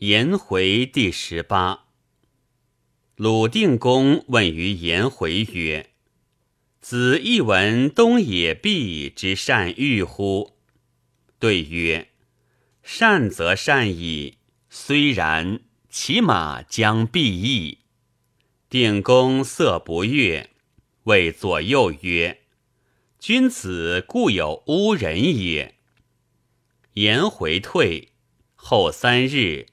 颜回第十八。鲁定公问于颜回曰：“子亦闻东野毕之善欲乎？”对曰：“善则善矣，虽然，其马将必异。”定公色不悦，谓左右曰：“君子固有污人也。”颜回退后三日。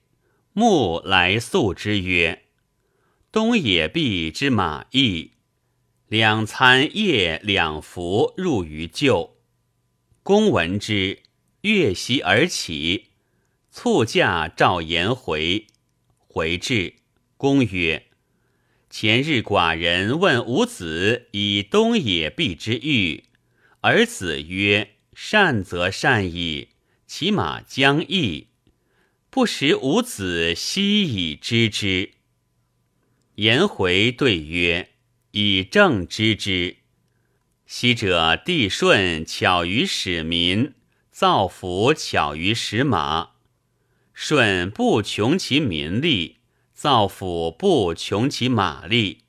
穆来诉之曰：“东野毕之马邑，两餐夜两服入于厩。公闻之，悦席而起，促驾召颜回。回至，公曰：‘前日寡人问吾子以东野毕之欲，而子曰：善则善矣，其马将异。’”不识吾子悉以知之。颜回对曰：“以正知之。昔者帝舜巧于使民，造福巧于使马。舜不穷其民力，造福不穷其马力。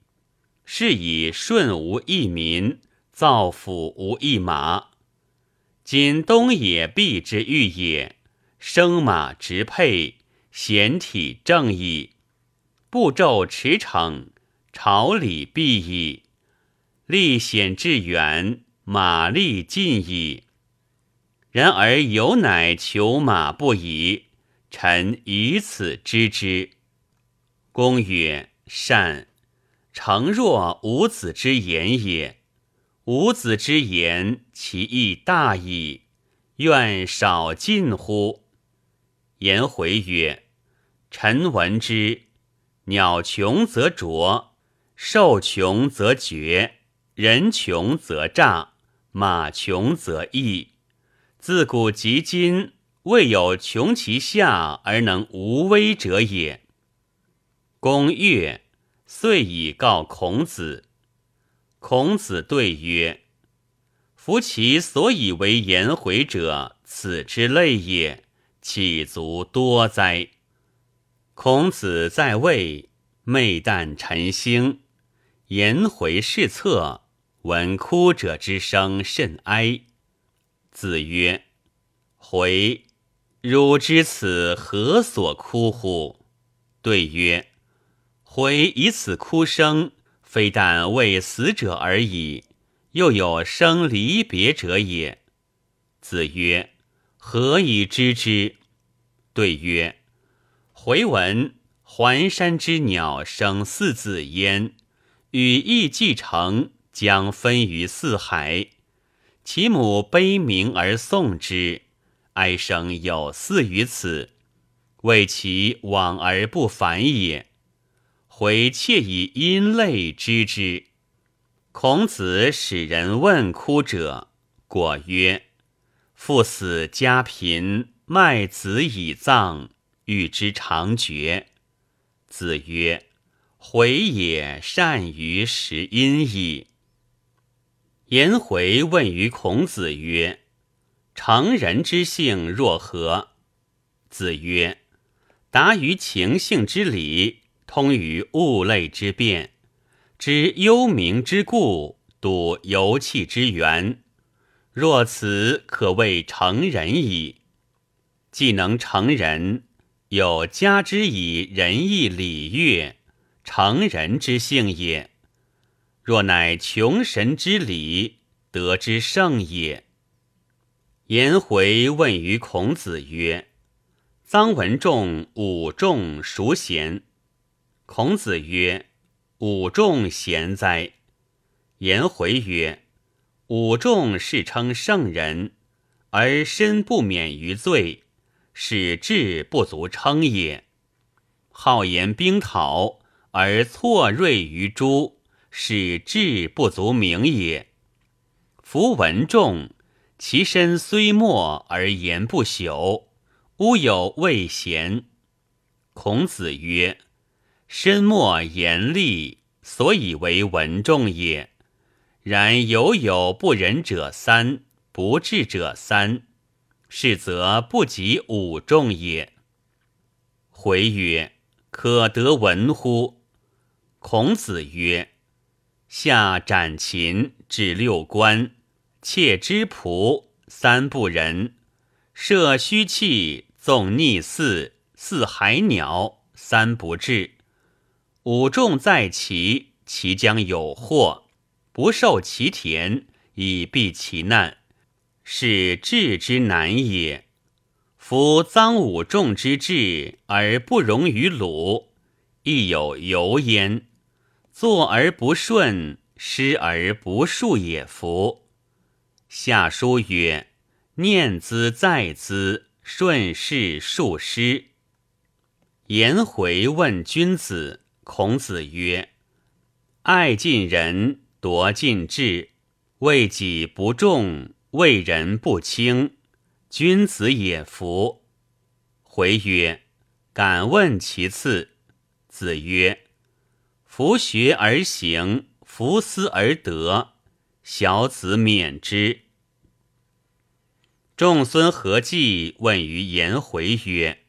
是以舜无一民，造福无一马。今东野毕之欲也。”生马直配，贤体正矣；步骤驰骋，朝礼毕矣。历险至远，马力尽矣。然而有乃求马不已，臣以此知之。公曰：“善。诚若吾子之言也。吾子之言，其义大矣。愿少近乎？”颜回曰：“臣闻之，鸟穷则啄，兽穷则绝，人穷则诈，马穷则易。自古及今，未有穷其下而能无危者也。”公悦，遂以告孔子。孔子对曰：“夫其所以为颜回者，此之类也。”岂足多哉！孔子在位，昧旦晨兴，颜回视侧，闻哭者之声甚哀。子曰：“回，汝知此何所哭乎？”对曰：“回以此哭声，非但为死者而已，又有生离别者也。”子曰。何以知之？对曰：回闻环山之鸟生四子焉，羽翼既成，将分于四海。其母悲鸣而送之，哀声有似于此，谓其往而不返也。回窃以音类知之。孔子使人问哭者，果曰。父死家贫，卖子以葬，欲之长绝。子曰：“回也善于识音矣。”颜回问于孔子曰：“成人之性若何？”子曰：“达于情性之理，通于物类之变，知幽冥之故，睹游气之源。”若此可谓成人矣。既能成人，有加之以仁义礼乐，成人之性也。若乃穷神之礼，得之圣也。颜回问于孔子曰：“臧文仲、武仲孰贤？”孔子曰：“武仲贤哉。”颜回曰。武仲世称圣人，而身不免于罪，使志不足称也；好言兵讨，而错锐于诸，使志不足名也。夫文仲，其身虽末而言不朽，乌有未贤。孔子曰：“身末言厉，所以为文仲也。”然犹有不仁者三，不智者三，是则不及五仲也。回曰：“可得闻乎？”孔子曰：“夏斩禽，至六官，窃之仆，三不仁；射虚气，纵逆嗣，四海鸟，三不治。五众在其，其将有祸，不受其田，以避其难，是治之难也。”夫臧武仲之志而不容于鲁，亦有由焉。坐而不顺，失而不恕也。夫下书曰：“念兹在兹，顺势述师。”颜回问君子，孔子曰：“爱近人，夺尽志，为己不重，为人不轻。”君子也夫。回曰：“敢问其次。”子曰：“夫学而行，夫思而得。小子免之。”仲孙何忌问于颜回曰：“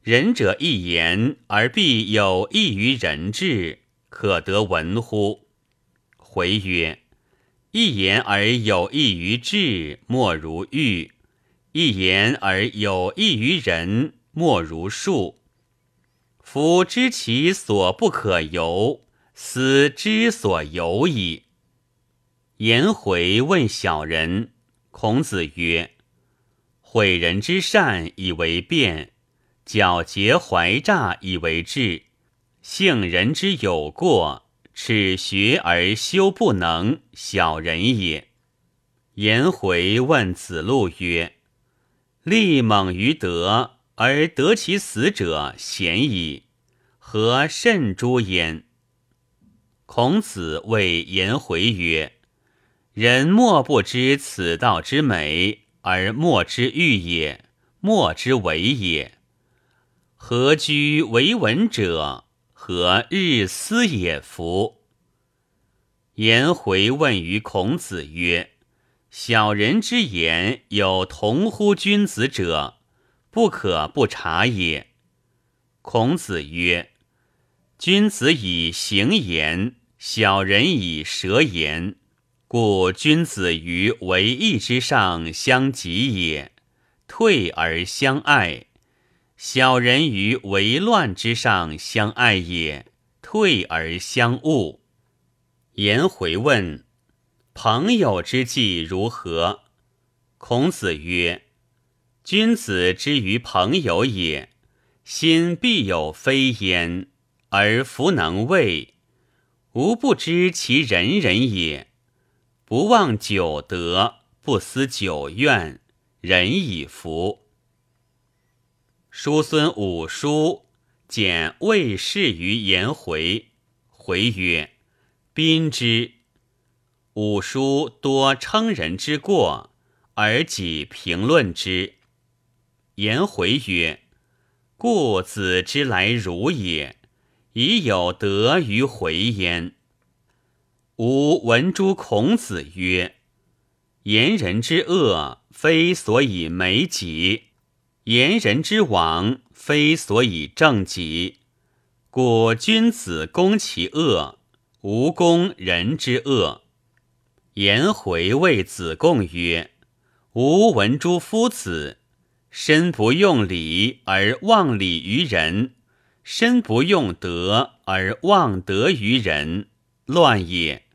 仁者一言而必有益于人志，可得闻乎？”回曰：“一言而有益于智，莫如玉。”一言而有益于人，莫如树。夫知其所不可由，斯之所由矣。颜回问小人，孔子曰：“毁人之善以为辩，皎洁怀诈以为智。幸人之有过，耻学而修不能，小人也。”颜回问子路曰。力猛于德，而得其死者贤矣，何甚诸焉？孔子谓颜回曰：“人莫不知此道之美，而莫之欲也，莫之为也。何居为文者？何日思也？夫。”颜回问于孔子曰。小人之言有同乎君子者，不可不察也。孔子曰：“君子以行言，小人以舌言，故君子于为义之上相及也，退而相爱；小人于为乱之上相爱也，退而相恶。”颜回问。朋友之计如何？孔子曰：“君子之于朋友也，心必有非焉，而弗能畏，吾不知其人人也。不忘久德，不思久怨，人以服。”叔孙武叔简魏氏于颜回，回曰：“宾之。”五叔多称人之过，而己评论之。颜回曰：“故子之来如也，已有德于回焉。”吾闻诸孔子曰：“言人之恶，非所以美己；言人之亡，非所以正己。故君子攻其恶，无攻人之恶。”颜回谓子贡曰：“吾闻诸夫子，身不用礼而忘礼于人，身不用德而忘德于人，乱也。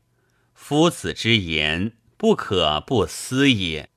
夫子之言，不可不思也。”